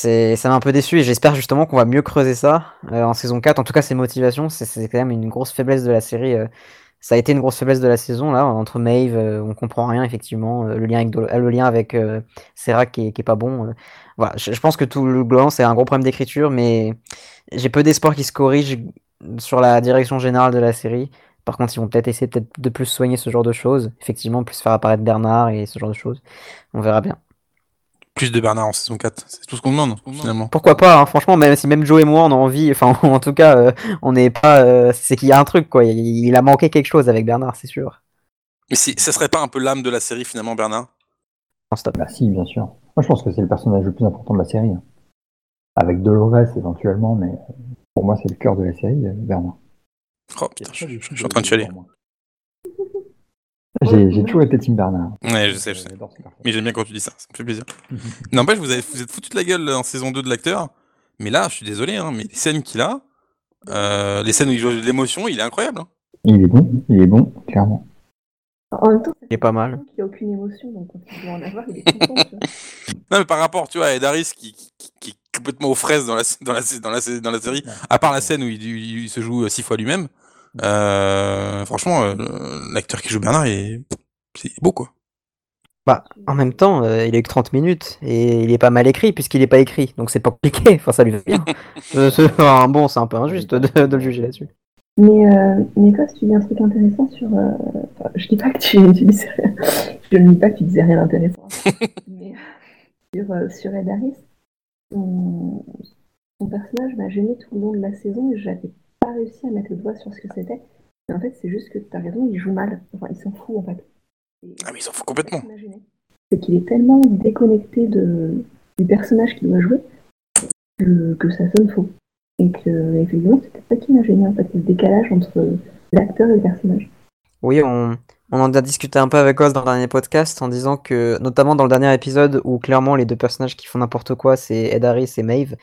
C'est, ça m'a un peu déçu et j'espère justement qu'on va mieux creuser ça euh, en saison 4. En tout cas, ses motivations, c'est, quand même une grosse faiblesse de la série. ça a été une grosse faiblesse de la saison là entre Maeve, on comprend rien effectivement. le lien avec, le lien avec Serra qui est, qui est pas bon. voilà, je, je, pense que tout le globalement c'est un gros problème d'écriture, mais j'ai peu d'espoir qu'il se corrige sur la direction générale de la série. Par contre, ils vont peut-être essayer peut-être de plus soigner ce genre de choses. Effectivement, plus faire apparaître Bernard et ce genre de choses. On verra bien. Plus de Bernard en saison 4, c'est tout ce qu'on demande finalement. Pourquoi pas, hein. franchement, même si même Joe et moi on a envie, enfin [laughs] en tout cas, euh, on n'est pas. Euh, c'est qu'il y a un truc quoi, il, a manqué quelque chose avec Bernard, c'est sûr. Mais si, ça serait pas un peu l'âme de la série finalement, Bernard? Non, stop. Bah, si, bien sûr. Moi je pense que c'est le personnage le plus important de la série. Hein. Avec Dolores éventuellement, mais pour moi, c'est le cœur de la série, euh, Bernard. Oh putain, je, suis en train de chialer. J'ai toujours été Tim Bernard. Ouais, je sais, je sais. Mais j'aime bien quand tu dis ça, ça me fait plaisir. N'empêche, vous, avez, vous êtes foutu de la gueule en saison 2 de l'acteur. Mais là, je suis désolé, hein, mais les scènes qu'il a, euh, les scènes où il joue de l'émotion, il est incroyable. Hein. Il est bon, il est bon, clairement. En même temps, il est pas mal. Il n'y a aucune émotion, donc quand il doit en avoir, il est content. Tu vois. [laughs] Non, mais par rapport, tu vois, à Edaris qui, qui, qui, est complètement aux fraises dans la, dans la, dans la, dans la série, à part la scène où il, il se joue six fois lui-même, euh, franchement, euh, l'acteur qui joue Bernard, il est, beau, quoi. Bah, en même temps, euh, il a eu que 30 minutes et il est pas mal écrit puisqu'il est pas écrit, donc c'est pas compliqué. [laughs] Enfin, ça lui fait bien. [laughs] bon, c'est un peu injuste de, de le juger là-dessus. Mais, euh, mais quoi, tu dis un truc intéressant sur. Euh, je dis pas que tu, [laughs] tu disais rien. Je ne dis pas que tu disais rien d'intéressant. mais sur, euh, sur Ed Harris, son, personnage m'a gêné tout le long de la saison et j'avais pas réussi à mettre le doigt sur ce que c'était. Mais en fait, c'est juste que tu as raison, il joue mal. Enfin, il s'en fout en fait. ah, mais il s'en fout complètement. C'est qu'il est tellement déconnecté de, du personnage qu'il doit jouer que, que ça sonne faux. Et que, effectivement, c'était ça qui m'a gêné, en fait, le décalage entre l'acteur et le personnage. Oui, on, on en a discuté un peu avec Oz dans le dernier podcast en disant que, notamment dans le dernier épisode où clairement les deux personnages qui font n'importe quoi, c'est Ed Harris et Maeve.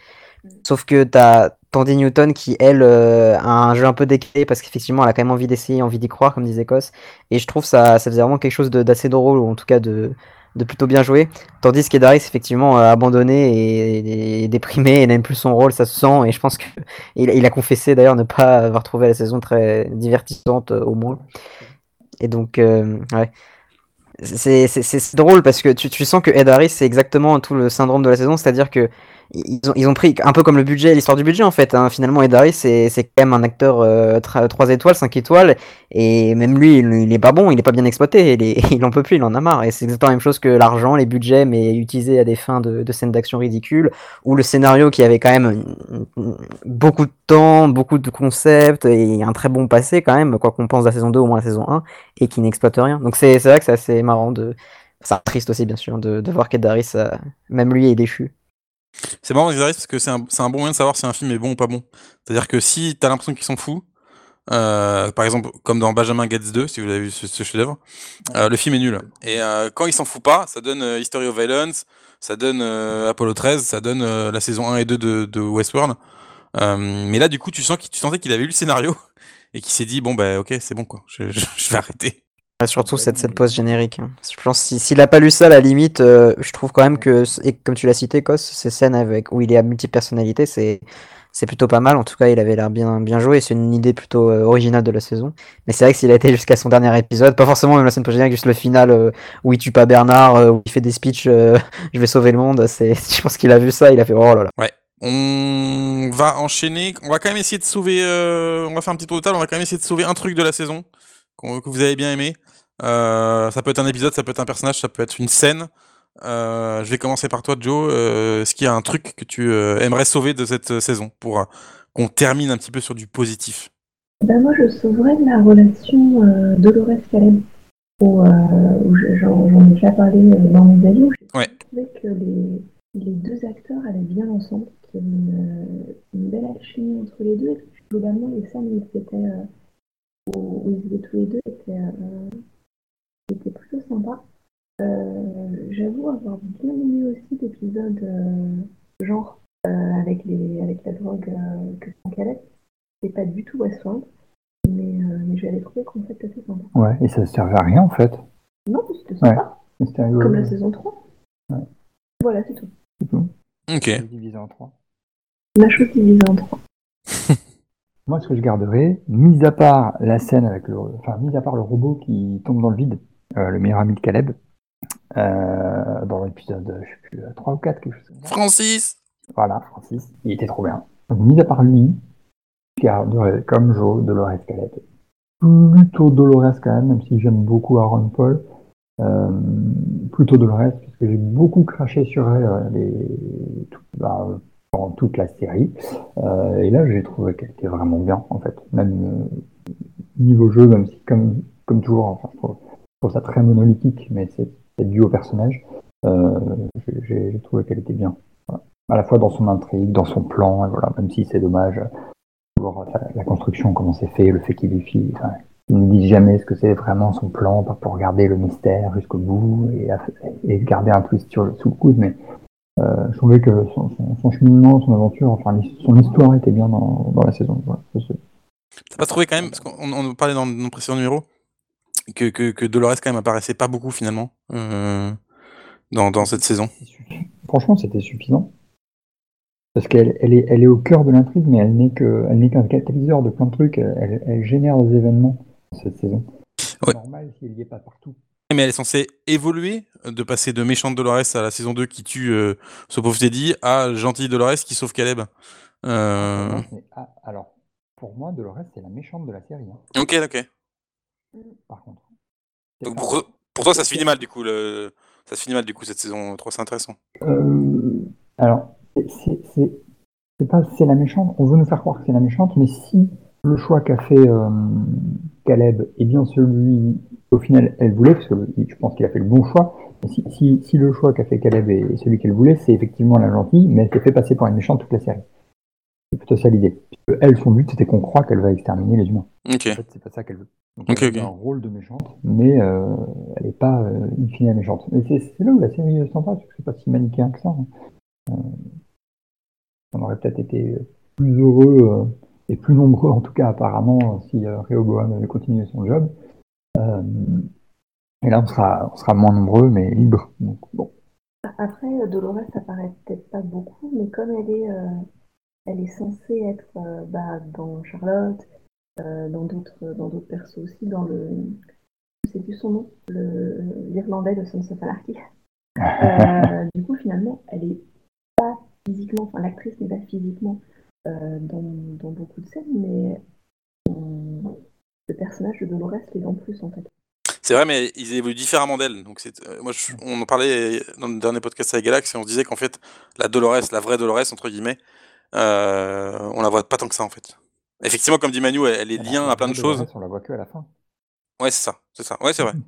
Sauf que t'as Tandy Newton qui, elle, euh, a un jeu un peu décalé parce qu'effectivement, elle a quand même envie d'essayer, envie d'y croire, comme disait Cos. Et je trouve ça, ça faisait vraiment quelque chose d'assez drôle, ou en tout cas de, de plutôt bien jouer. Tandis qu'Edaris, effectivement, euh, abandonné et, déprimé et n'aime plus son rôle, ça se sent. Et je pense qu'il [laughs] il a confessé d'ailleurs ne pas avoir trouvé la saison très divertissante euh, au moins. Et donc, ouais. C'est drôle parce que tu, tu sens que Ed Harris, c'est exactement tout le syndrome de la saison, c'est-à-dire que ils ont, ils ont, pris un peu comme le budget, l'histoire du budget en fait. Hein. Finalement, Ed c'est quand même un acteur euh, 3 étoiles, 5 étoiles, et même lui, il, il, est pas bon, il est pas bien exploité, il, est, [laughs] en peut plus, il en a marre. Et c'est exactement la même chose que l'argent, les budgets, mais utilisés à des fins de, scènes d'action ridicules, ou le scénario qui avait quand même beaucoup de temps, beaucoup de concepts, et un très bon passé quand même, quoi qu'on pense de la saison 2 au moins la saison 1, et qui n'exploite rien. Donc c'est vrai que c'est assez marrant de. Ça triste aussi, bien sûr, de, de voir qu'Ed euh, même lui, est déchu. C'est marrant parce que c'est un, un, bon moyen de savoir si un film est bon ou pas bon. C'est-à-dire que si t'as l'impression qu'ils s'en foutent, euh, par exemple, comme dans Benjamin Gates 2, si vous avez vu ce, chef-d'œuvre, euh, le film est nul. Et euh, quand il s'en fout pas, ça donne euh, History of Violence, ça donne euh, Apollo 13, ça donne euh, la saison 1 et 2 de, de Westworld. mais là, du coup, tu, sens tu sentais qu'il avait lu le scénario [laughs] et qu'il s'est dit, bon, bah ok, c'est bon, quoi, je, je, je vais arrêter. Surtout cette, cette pause générique. Hein. Je pense s'il si, a pas lu ça, à la limite, euh, je trouve quand même que, et comme tu l'as cité, Kos, ces scènes avec, où il est à multi-personnalité, c'est c'est plutôt pas mal. En tout cas, il avait l'air bien, bien joué. C'est une idée plutôt euh, originale de la saison. Mais c'est vrai que s'il a été jusqu'à son dernier épisode, pas forcément même la scène post-générique, juste le final euh, où il tue pas Bernard, où il fait des speeches, [laughs] je vais sauver le monde. C'est, [laughs] je pense qu'il a vu ça, il a fait oh là là. Ouais. On va enchaîner. On va quand même essayer de sauver. on va faire un petit tour de table. On va quand même essayer de sauver un truc de la saison que vous avez bien aimé. Euh, ça peut être un épisode, ça peut être un personnage, ça peut être une scène. Euh, je vais commencer par toi, Joe. Euh, Est-ce qu'il y a un truc que tu euh, aimerais sauver de cette saison pour qu'on termine un petit peu sur du positif? Ben Moi, je sauverais la relation Dolores-Caleb, j'en ai déjà parlé dans mes avis. J'ai ouais. trouvé que les, les, deux acteurs allaient bien ensemble, qu'il y avait une, une, belle alchimie entre les deux. Et globalement, les scènes où ils étaient, où, ils étaient tous les deux étaient plutôt sympa. Euh, J'avoue avoir bien aimé aussi l'épisode euh, genre euh, avec, les, avec la drogue euh, que Franck Calais. C'est pas du tout Westworld, mais, euh, mais mais j'avais trouvé concept assez sympa. Ouais, et ça servait à rien en fait. Non, c'était sympa. C'était. Comme la saison 3. Ouais. Voilà, c'est tout. C'est tout. Ok. Divisé en trois. La chose divisée en trois. [laughs] Moi, ce que je garderai, mis à part la scène avec le, enfin, mis à part le robot qui tombe dans le vide, le meilleur ami de Caleb, euh, dans l'épisode, je sais plus, 3 ou 4, quelque chose. Francis Voilà, Francis, il était trop bien. Donc, mis à part lui, comme Joe, Dolores Caleb. Plutôt Dolores quand même, même si j'aime beaucoup Aaron Paul. Euh, plutôt Dolores, parce que j'ai beaucoup craché sur elle euh, les, tout- bah, euh, pendant toute la série. Euh, et là, j'ai trouvé qu'elle était vraiment bien, en fait. Même euh, niveau jeu, même si, comme, comme toujours, enfin, je trouve, trouve ça très monolithique, mais c'est dû au personnage. Euh, j'ai- trouvé qu'elle était bien. À la fois dans son intrigue, dans son plan, et voilà, même si c'est dommage, euh, la, construction, comment c'est fait, le fait qu'il est fille, enfin, il ne dit jamais ce que c'est vraiment son plan, pour garder le mystère jusqu'au bout et, garder un twist sur le, sous le coude, mais euh, je trouvais que son, cheminement, son aventure, enfin son histoire était bien dans, dans la saison. Voilà, T'as pas trouvé quand même, parce qu'on on parlait dans nos précédents numéros, que, que, que Dolores quand même apparaissait pas beaucoup finalement euh, dans, dans cette saison. Franchement, c'était suffisant. Parce qu'elle elle est, elle est au cœur de l'intrigue, mais elle n'est qu'un catalyseur de plein de trucs. Elle, elle génère des événements cette saison. C'est Ouais. normal si elle n'y est pas partout. Mais elle est censée évoluer, de passer de méchante Dolores à la saison 2 qui tue euh, ce pauvre Teddy à gentille Dolores qui sauve Caleb. Euh... Ah, alors, pour moi, Dolores, c'est la méchante de la série. hein, Ok, ok. Par contre. C'est Donc pour, pour toi, ça se finit mal du coup. Le... Ça se finit mal du coup cette saison 3, c'est intéressant. Euh, alors, c'est- pas c'est la méchante. On veut nous faire croire que c'est la méchante, mais si le choix qu'a fait euh, Caleb est bien celui qu'au final elle voulait, parce que je pense qu'il a fait le bon choix. mais Si, si, si le choix qu'a fait Caleb est celui qu'elle voulait, c'est effectivement la gentille, mais elle s'est fait passer pour une méchante toute la série. C'est plutôt ça l'idée. Elle, son but, c'était qu'on croit qu'elle va exterminer les humains. En fait, c'est pas ça qu'elle veut. Donc, elle a un rôle de méchante, mais euh, elle n'est pas euh, in fine méchante. Et c'est là où la série est sympa, parce que c'est pas si manichéen que ça. hein. Euh, on aurait peut-être été plus heureux euh, et plus nombreux, en tout cas apparemment, si euh, Rehoboam avait continué son job. Euh, et là, on sera, on sera moins nombreux, mais libres. Donc, bon. Après, Dolores, ça paraît peut-être pas beaucoup, mais comme elle est, euh, elle est censée être euh, bah, dans Charlotte, dans d'autres dans d'autres persos aussi, dans le. Sais plus son nom, le- l'Irlandais de Sons of Anarchy. [laughs] Euh, du coup, finalement, elle est pas physiquement, enfin, l'actrice n'est pas physiquement euh, dans, dans beaucoup de scènes, mais euh, le personnage de Dolores l'est en plus, en fait. C'est vrai, mais ils évoluent différemment d'elle. Donc c'est, euh, moi, on en parlait dans le dernier podcast avec Galax et on se disait qu'en fait, la Dolores, la vraie Dolores entre guillemets, euh, on la voit pas tant que ça en fait. Effectivement, comme dit Manu, elle, elle est liée à plein de choses. On la voit que à la fin. Ouais, c'est ça, c'est ça. Ouais, c'est vrai. [laughs]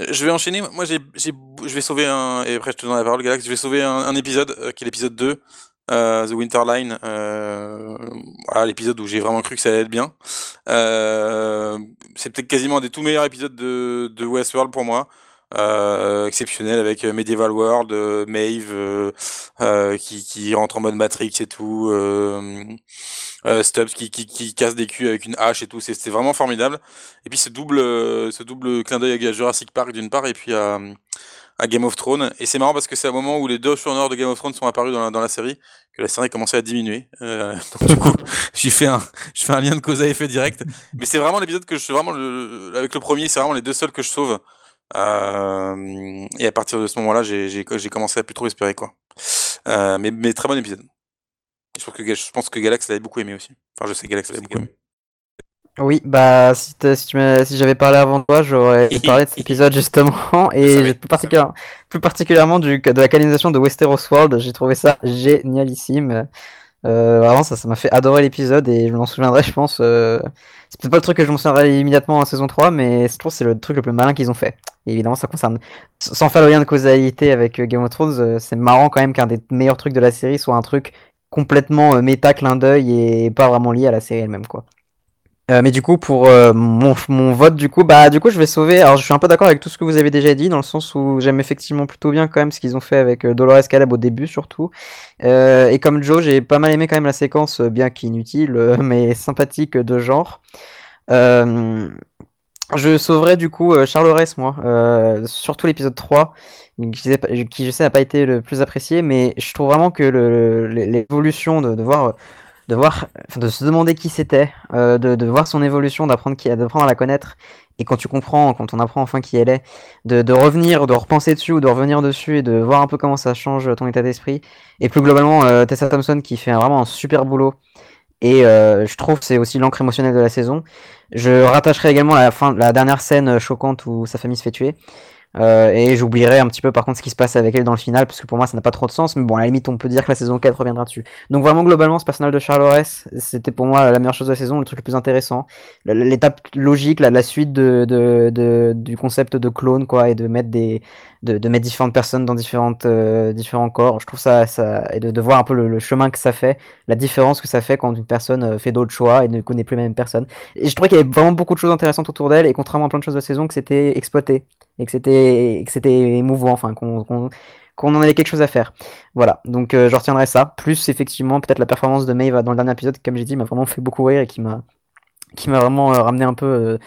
Euh, Je vais enchaîner. Moi, j'ai, je vais sauver un. Et après, je te donne la parole, Galax. Je vais sauver un, un épisode, euh, qui est l'épisode 2, euh, The Winter Line. Euh, voilà, l'épisode où j'ai vraiment cru que ça allait être bien. C'est peut-être quasiment un des tout meilleurs épisodes de, de Westworld pour moi. Exceptionnel avec Medieval World, Maeve qui, qui rentre en mode Matrix et tout, euh, Stubbs qui, casse des culs avec une hache et tout, c'est vraiment formidable. Et puis ce double, euh, ce double clin d'œil à Jurassic Park d'une part et puis à, Game of Thrones. Et c'est marrant parce que c'est un moment où les deux showrunners de Game of Thrones sont apparus dans la, série que la série commençait à diminuer. Euh, [laughs] donc du coup, j'ai fait un, je fais un lien de cause à effet direct. Mais c'est vraiment l'épisode que je vraiment le, avec le premier, c'est vraiment les deux seuls que je sauve. Euh, et à partir de ce moment-là, j'ai commencé à plus trop espérer quoi. Mais très bon épisode. Je pense que je pense que Galax l'avait beaucoup aimé aussi. Enfin, je sais que Galax l'avait beaucoup aimé. Oui, bah si, si, j'avais parlé avant toi, j'aurais [laughs] parlé de cet épisode justement, [laughs] et plus, particulièrement, plus particulièrement du, de la canonisation de Westeros World, j'ai trouvé ça génialissime. Euh, vraiment, ça ça m'a fait adorer l'épisode et je m'en souviendrai, je pense. euh, C'est peut-être pas le truc que je m'en souviendrai immédiatement en saison 3, mais je trouve que c'est le truc le plus malin qu'ils ont fait. Et évidemment, ça concerne, sans faire le lien de causalité avec euh, Game of Thrones, euh, c'est marrant quand même qu'un des meilleurs trucs de la série soit un truc complètement euh, méta clin d'œil et pas vraiment lié à la série elle-même, quoi. Euh, mais du coup, pour euh, mon, vote, du coup, bah, du coup, je vais sauver. Alors, je suis un peu d'accord avec tout ce que vous avez déjà dit, dans le sens où j'aime effectivement plutôt bien quand même ce qu'ils ont fait avec Dolores Caleb au début, surtout. Et comme Joe, j'ai pas mal aimé quand même la séquence, bien qu'inutile, [laughs] mais sympathique de genre. Je sauverais du coup euh, Charles Aurès, moi, euh, surtout l'épisode 3, qui, je sais n'a pas été le plus apprécié, mais je trouve vraiment que l'évolution de, voir, de voir, de se demander qui c'était, euh, de, voir son évolution, d'apprendre à la connaître, et quand tu comprends, quand on apprend enfin qui elle est, de, revenir, de repenser dessus ou de revenir dessus et de voir un peu comment ça change ton état d'esprit, et plus globalement euh, Tessa Thompson qui fait vraiment un super boulot. Et euh, je trouve c'est aussi l'encre émotionnelle de la saison. Je rattacherai également la fin, la dernière scène euh, choquante où sa famille se fait tuer. Euh, et j'oublierai un petit peu par contre ce qui se passe avec elle dans le final, parce que pour moi ça n'a pas trop de sens, mais bon, à la limite on peut dire que la saison 4 reviendra dessus. Donc vraiment globalement ce personnage de Charles Aurès, c'était pour moi la meilleure chose de la saison, le truc le plus intéressant, l'étape logique, la, la suite de, de, de- du concept de clone, quoi, et de mettre des de, de mettre différentes personnes dans différentes, euh, différents corps. Je trouve ça, ça et de, de voir un peu le, le chemin que ça fait, la différence que ça fait quand une personne euh, fait d'autres choix et ne connaît plus la même personne. Et je trouvais qu'il y avait vraiment beaucoup de choses intéressantes autour d'elle, et contrairement à plein de choses de la saison, que c'était exploité et que c'était que c'était émouvant, enfin qu'on qu'on qu'on en avait quelque chose à faire. Voilà, donc euh, je retiendrai ça. Plus effectivement peut-être la performance de Maeve dans le dernier épisode, comme j'ai dit, m'a vraiment fait beaucoup rire et qui m'a qui m'a vraiment euh, ramené un peu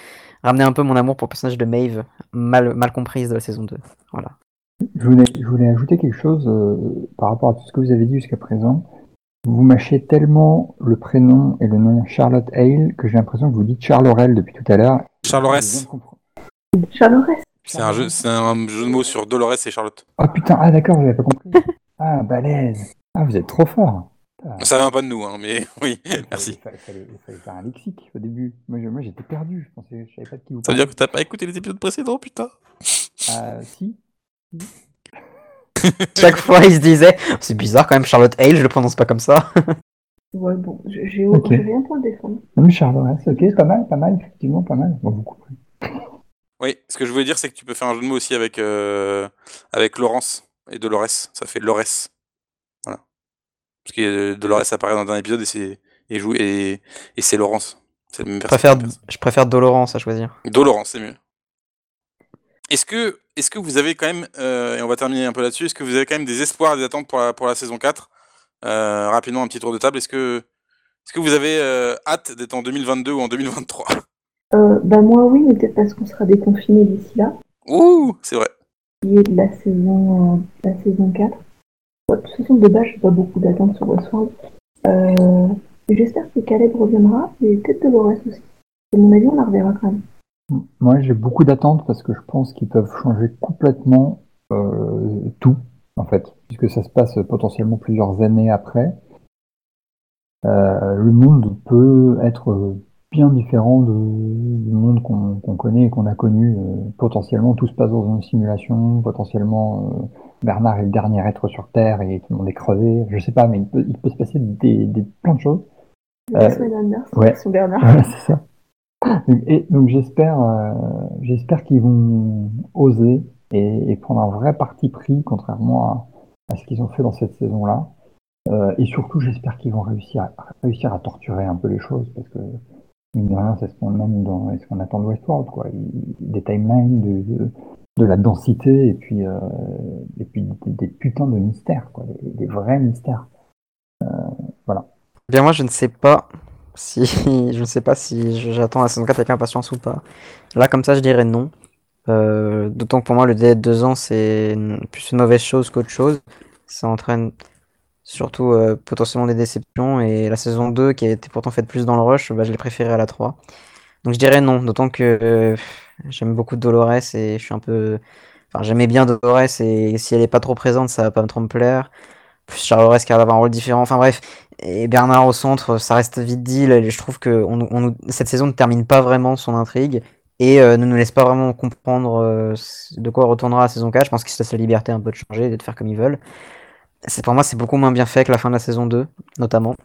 ramené un peu mon amour pour le personnage de Maeve, mal mal comprise de la saison 2. Voilà. Je voulais, je voulais ajouter quelque chose euh, par rapport à tout ce que vous avez dit jusqu'à présent. Vous mâchez tellement le prénom et le nom Charlotte Hale que j'ai l'impression que vous dites Charles Aurel depuis tout à l'heure. Charles Aurès. C'est un jeu, c'est un jeu de mots sur Dolores et Charlotte. Oh putain, ah d'accord, vous l'avez pas compris. [laughs] Ah, balèze. Ah, vous êtes trop fort. Ça vient pas de nous, hein, mais [laughs] oui, merci. Il fallait, fallait- il fallait faire un lexique au début. Moi, j'étais perdu. Je pensais, je savais pas de qui vous Ça veut dire que t'as pas écouté les épisodes précédents, putain. Ah, si. [laughs] Chaque fois, il se disait, c'est bizarre quand même, Charlotte Hale, je le prononce pas comme ça. Ouais, bon, j'ai j'ai- Ok. j'ai rien pour le défendre. Non, mais Charles Aurel, ok, pas mal, pas mal, effectivement, pas mal. Bon, couperez. Oui, ce que je voulais dire, c'est que tu peux faire un jeu de mots aussi avec, euh, avec Laurence et Dolores. Ça fait Lores. Parce que Dolores apparaît dans un épisode et c'est et joue et, et c'est Laurence. C'est même Je préfère, je préfère Dolorance à choisir. Dolorance, c'est mieux. Est-ce que, est-ce que vous avez quand même, euh, et on va terminer un peu là-dessus, est-ce que vous avez quand même des espoirs, des attentes pour la, pour la saison 4 Euh, Rapidement, un petit tour de table. Est-ce que, est-ce que vous avez euh, hâte d'être en 2022 ou en 2023 Euh, bah moi oui, mais peut-être parce qu'on sera déconfiné d'ici là, Ouh, c'est vrai. qui est de la saison, euh, la saison 4. De toute façon, de base, j'ai pas beaucoup d'attentes sur Westworld. Euh, J'espère que Caleb reviendra, et peut-être Dolores aussi. À mon avis, on la reverra quand même. Moi, j'ai beaucoup d'attentes parce que je pense qu'ils peuvent changer complètement euh, tout, en fait, puisque ça se passe potentiellement plusieurs années après. Euh, le monde peut être bien différent du monde qu'on connaît et qu'on a connu. Euh, potentiellement, tout se passe dans une simulation. Potentiellement, Bernard est le dernier être sur Terre et tout le monde est crevé. Je sais pas, mais il peut, il peut se passer des, des, plein de choses. Euh, ouais. Bernard. C'est ça. Et donc j'espère, euh, j'espère qu'ils vont oser et, et prendre un vrai parti pris, contrairement à, à ce qu'ils ont fait dans cette saison-là. Euh, et surtout, j'espère qu'ils vont réussir à, réussir à torturer un peu les choses, parce que mine de rien, c'est ce qu'on aime dans, et ce qu'on attend de Westworld, quoi. Des timelines, de, de, de la densité, et puis, euh, et puis des, putains de mystères, quoi, des, vrais mystères. Eh Bien moi je ne sais pas si [laughs] je ne sais pas si j'attends la saison 4 avec impatience ou pas. Là comme ça je dirais non. Euh, D'autant que pour moi le délai de deux ans c'est plus une mauvaise chose qu'autre chose. Ça entraîne surtout euh, potentiellement des déceptions et la saison 2 qui a été pourtant faite plus dans le rush, bah, je l'ai préférée à la 3. Donc je dirais non, d'autant que euh, j'aime beaucoup Dolores et je suis un peu... Enfin j'aimais bien Dolores et si elle est pas trop présente ça va pas trop me plaire. Plus Charles qui à avoir un rôle différent, enfin bref. Et Bernard au centre, ça reste vite dit. Je trouve que cette saison ne termine pas vraiment son intrigue et euh, ne nous laisse pas vraiment comprendre euh, de quoi retournera la saison 4. Je pense qu'ils se laissent la liberté un peu de changer, de faire comme ils veulent. C'est pour moi, c'est beaucoup moins bien fait que la fin de la saison 2, notamment.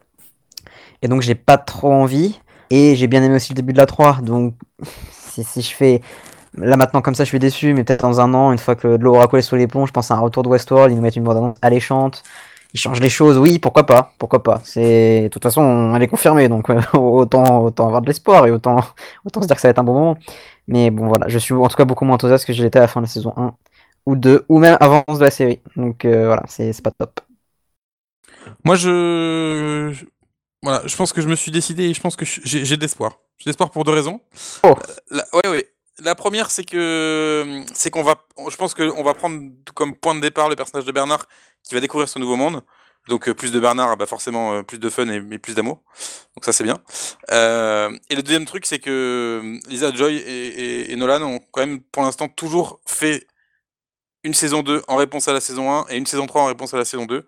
Et donc, j'ai pas trop envie. Et j'ai bien aimé aussi le début de la 3. Donc, [laughs] si, je fais. Là maintenant, comme ça, je suis déçu. Mais peut-être dans un an, une fois que de l'eau aura coulé sous les ponts, je pense à un retour de Westworld. Ils nous mettent une bande annonce alléchante. Ils changent les choses. Oui, pourquoi pas? Pourquoi pas? C'est De toute façon, elle est confirmée. Donc, [laughs] autant, avoir de l'espoir et [laughs] autant, se dire que ça va être un bon moment. Mais bon, voilà. Je suis en tout cas beaucoup moins enthousiaste que je l'étais à la fin de la saison 1 ou 2, ou même avant de la série. Donc euh, voilà, c'est pas top. Moi, je, Voilà, je pense que je me suis décidé et je pense que j'ai de l'espoir. J'ai de l'espoir pour deux raisons. Oh. La, ouais, ouais. La première, c'est que c'est qu'on va, je pense qu'on va prendre comme point de départ le personnage de Bernard qui va découvrir ce nouveau monde. Donc euh, plus de Bernard, bah forcément euh, plus de fun et, et plus d'amour. Donc ça c'est bien. Euh, et le deuxième truc, c'est que Lisa Joy et, et- et Nolan ont quand même pour l'instant toujours fait une saison 2 en réponse à la saison 1 et une saison 3 en réponse à la saison 2.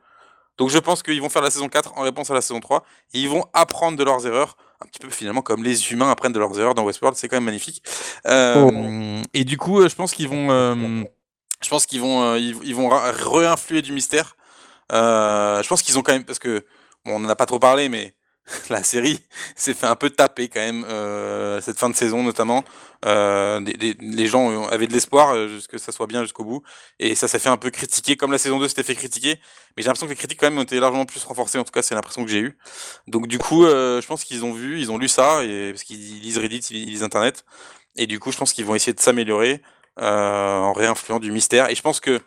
Donc je pense qu'ils vont faire la saison 4 en réponse à la saison 3 et ils vont apprendre de leurs erreurs, un petit peu finalement comme les humains apprennent de leurs erreurs dans Westworld, c'est quand même magnifique. Euh, Et du coup, euh, je pense qu'ils vont, euh, je pense qu'ils vont, ils, ils vont réinfluer du mystère. Euh, je pense qu'ils ont quand même, parce que bon, on en a pas trop parlé, mais [laughs] la série s'est fait un peu taper quand même euh, cette fin de saison notamment. Euh, des- des- les gens avaient de l'espoir euh, que ça soit bien jusqu'au bout. Et ça s'est fait un peu critiquer comme la saison 2 s'était fait critiquer. Mais j'ai l'impression que les critiques quand même ont été largement plus renforcées. En tout cas c'est l'impression que j'ai eu. Donc du coup euh, je pense qu'ils ont vu ils ont lu ça et parce qu'ils lisent Reddit ils lisent internet. Et du coup je pense qu'ils vont essayer de s'améliorer euh, en réinfluant du mystère. Et je pense que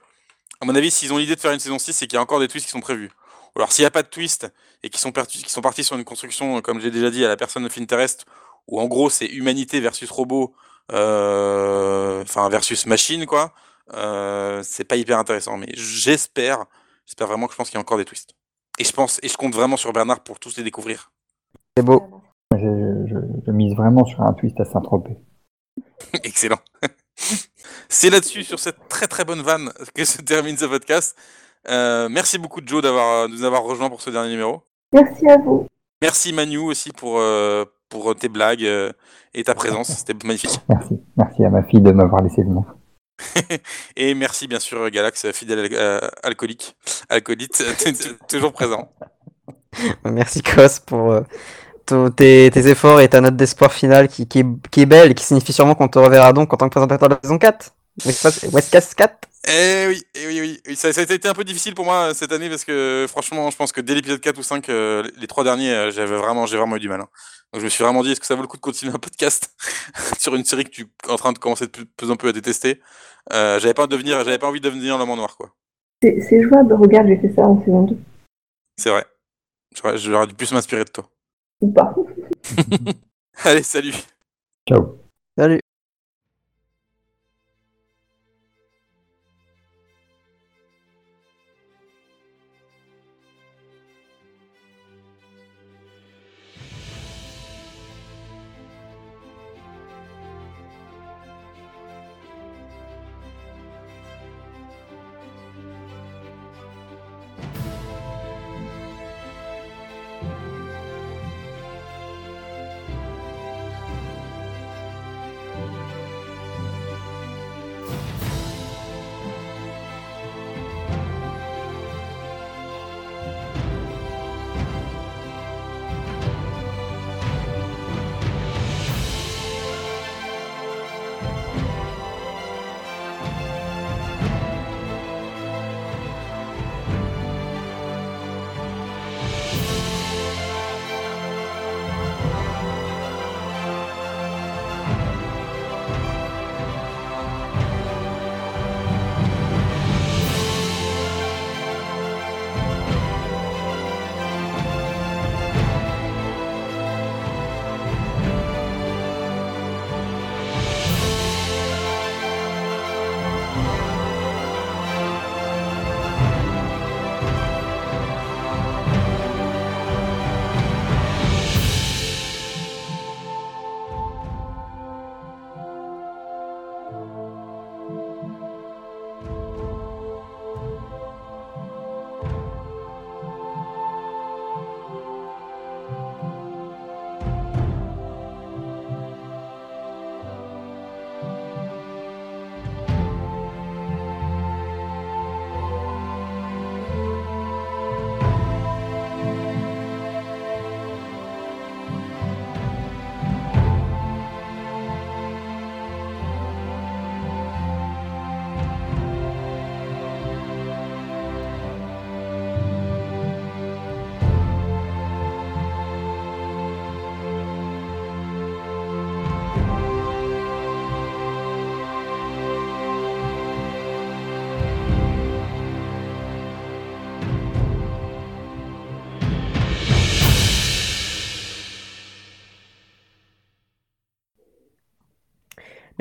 à mon avis s'ils ont l'idée de faire une saison 6 c'est qu'il y a encore des twists qui sont prévus alors s'il n'y a pas de twist et qui sont, qui sont partis sur une construction euh, comme j'ai déjà dit à la personne of interest où en gros c'est humanité versus robot euh, enfin versus machine quoi euh, c'est pas hyper intéressant. Mais j'espère j'espère vraiment que je pense qu'il y a encore des twists. Et je pense et je compte vraiment sur Bernard pour tous les découvrir. C'est beau. Je, je, je mise vraiment sur un twist à Saint-Tropez. [laughs] excellent. C'est là-dessus sur cette très très bonne vanne que se termine ce podcast Euh, merci beaucoup Joe d'avoir de nous avoir rejoint pour ce dernier numéro Merci à vous. merci Manu aussi pour euh, pour tes blagues euh, et ta présence c'était magnifique Merci. Merci à ma fille de m'avoir laissé venir. [laughs] Et merci bien sûr Galax, fidèle al- euh, alcoolique, alcoolite, [laughs] toujours présent. Merci Cos pour euh, tous tes, tes efforts et ta note d'espoir finale qui, qui, est, qui est belle et qui signifie sûrement qu'on te reverra donc en tant que présentateur de la saison 4. West- Westcast 4 Eh oui, eh oui, oui, oui. Ça, ça a été un peu difficile pour moi euh, cette année parce que franchement, je pense que dès l'épisode 4 ou 5, euh, les trois derniers, euh, j'avais vraiment, j'ai vraiment eu du mal. hein. Donc je me suis vraiment dit, est-ce que ça vaut le coup de continuer un podcast [laughs] sur une série que tu es en train de commencer de plus, en plus à détester? Euh, J'avais pas, envie de devenir- j'avais pas envie de devenir l'homme en noir, quoi. C'est c'est jouable, regarde, j'ai fait ça en saison 2. C'est vrai. J'aurais, j'aurais dû plus m'inspirer de toi. Ou pas. [laughs] Allez, salut Ciao. Salut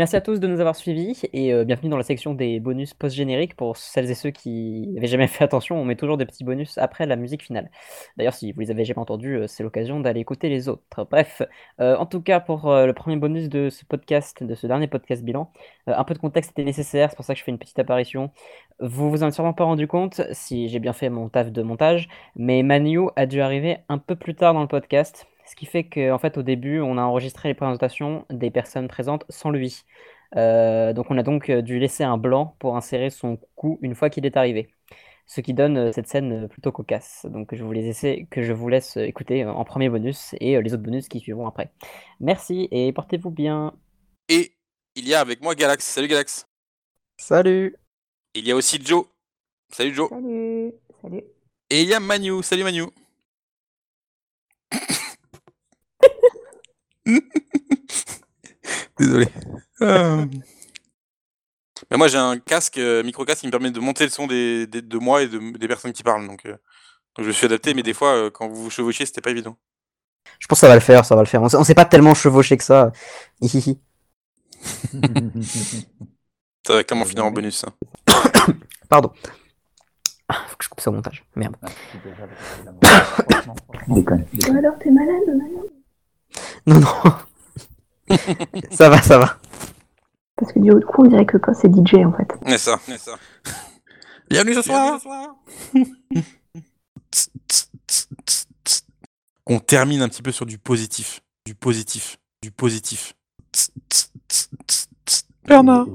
Merci à tous de nous avoir suivis et euh, bienvenue dans la section des bonus post-génériques. Pour celles et ceux qui n'avaient jamais fait attention, on met toujours des petits bonus après la musique finale. D'ailleurs, si vous les avez jamais entendus, euh, c'est l'occasion d'aller écouter les autres. Bref, euh, en tout cas, pour le premier bonus de ce podcast, de ce dernier podcast bilan, un peu de contexte était nécessaire, c'est pour ça que je fais une petite apparition. Vous vous en êtes sûrement pas rendu compte si j'ai bien fait mon taf de montage, mais Manu a dû arriver un peu plus tard dans le podcast. Ce qui fait qu'en fait, au début, on a enregistré les présentations des personnes présentes sans lui. Euh, donc, on a donc euh, dû laisser un blanc pour insérer son coup une fois qu'il est arrivé. Ce qui donne euh, cette scène plutôt cocasse. Donc, je vous les essaie, que je vous laisse écouter en premier bonus et les autres bonus qui suivront après. Merci et portez-vous bien. Et il y a avec moi Galax. Salut Galax. Salut! Il y a aussi Joe. Salut Joe. Salut, salut. Et il y a Manu. Salut Manu. [laughs] Désolé. Euh. Mais moi j'ai un casque, euh, micro-casque qui me permet de monter le son des, des- de moi et de- des personnes qui parlent. Donc, euh, donc je me suis adapté, mais des fois euh, quand vous vous chevauchiez, c'était pas évident. Je pense que ça va le faire, ça va le faire. On s'est- on s'est pas tellement chevauché que ça. Hihihi. [laughs] Ça va clairement finir en bonus. ça. [coughs] Pardon. Ah, faut que je coupe ça au montage. Merde. [coughs] Déconne. Alors, t'es malade, malade Non, non. [laughs] ça va, ça va. Parce que du haut de coup, on dirait que quand c'est DJ, en fait. C'est ça, c'est ça. Bienvenue ce soir. [laughs] On termine un petit peu sur du positif, du positif, du positif. Bernard.